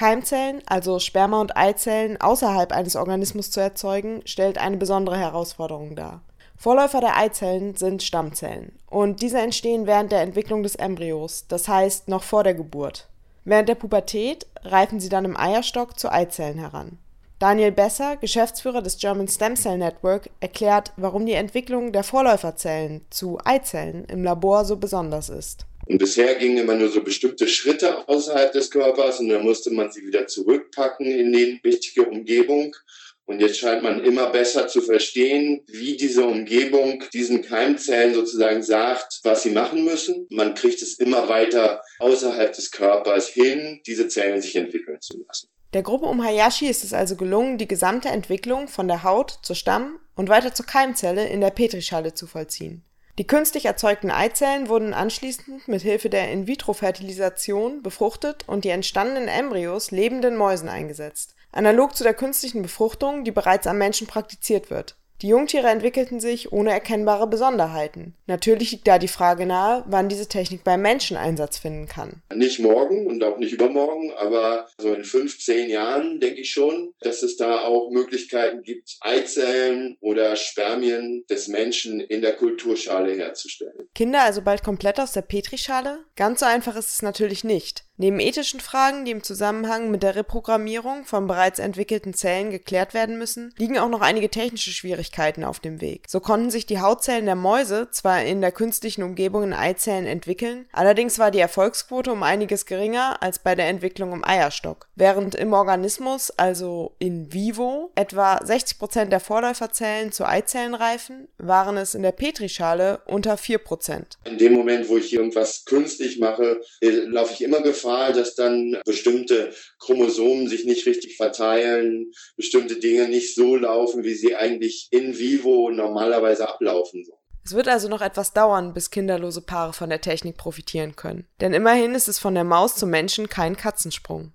Keimzellen, also Sperma- und Eizellen außerhalb eines Organismus zu erzeugen, stellt eine besondere Herausforderung dar. Vorläufer der Eizellen sind Stammzellen und diese entstehen während der Entwicklung des Embryos, das heißt noch vor der Geburt. Während der Pubertät reifen sie dann im Eierstock zu Eizellen heran. Daniel Besser, Geschäftsführer des German Stem Cell Network, erklärt, warum die Entwicklung der Vorläuferzellen zu Eizellen im Labor so besonders ist. Und bisher gingen immer nur so bestimmte Schritte außerhalb des Körpers und dann musste man sie wieder zurückpacken in die wichtige Umgebung. Und jetzt scheint man immer besser zu verstehen, wie diese Umgebung diesen Keimzellen sozusagen sagt, was sie machen müssen. Man kriegt es immer weiter außerhalb des Körpers hin, diese Zellen sich entwickeln zu lassen. Der Gruppe um Hayashi ist es also gelungen, die gesamte Entwicklung von der Haut zur Stamm- und weiter zur Keimzelle in der Petrischale zu vollziehen. Die künstlich erzeugten Eizellen wurden anschließend mit Hilfe der In-vitro-Fertilisation befruchtet und die entstandenen Embryos lebenden Mäusen eingesetzt, analog zu der künstlichen Befruchtung, die bereits am Menschen praktiziert wird die Jungtiere entwickelten sich ohne erkennbare Besonderheiten. Natürlich liegt da die Frage nahe, wann diese Technik beim Menschen Einsatz finden kann. Nicht morgen und auch nicht übermorgen, aber so in fünf, zehn Jahren denke ich schon, dass es da auch Möglichkeiten gibt, Eizellen oder Spermien des Menschen in der Kulturschale herzustellen. Kinder also bald komplett aus der Petrischale? Ganz so einfach ist es natürlich nicht. Neben ethischen Fragen, die im Zusammenhang mit der Reprogrammierung von bereits entwickelten Zellen geklärt werden müssen, liegen auch noch einige technische Schwierigkeiten auf dem Weg. So konnten sich die Hautzellen der Mäuse zwar in der künstlichen Umgebung in Eizellen entwickeln, allerdings war die Erfolgsquote um einiges geringer als bei der Entwicklung im Eierstock. Während im Organismus, also in vivo, etwa 60 Prozent der Vorläuferzellen zu Eizellen reifen, waren es in der Petrischale unter 4%. In dem Moment, wo ich irgendwas künstlich mache, äh, laufe ich immer Gefahr, dass dann bestimmte Chromosomen sich nicht richtig verteilen, bestimmte Dinge nicht so laufen, wie sie eigentlich in vivo normalerweise ablaufen. Es wird also noch etwas dauern, bis kinderlose Paare von der Technik profitieren können. Denn immerhin ist es von der Maus zum Menschen kein Katzensprung.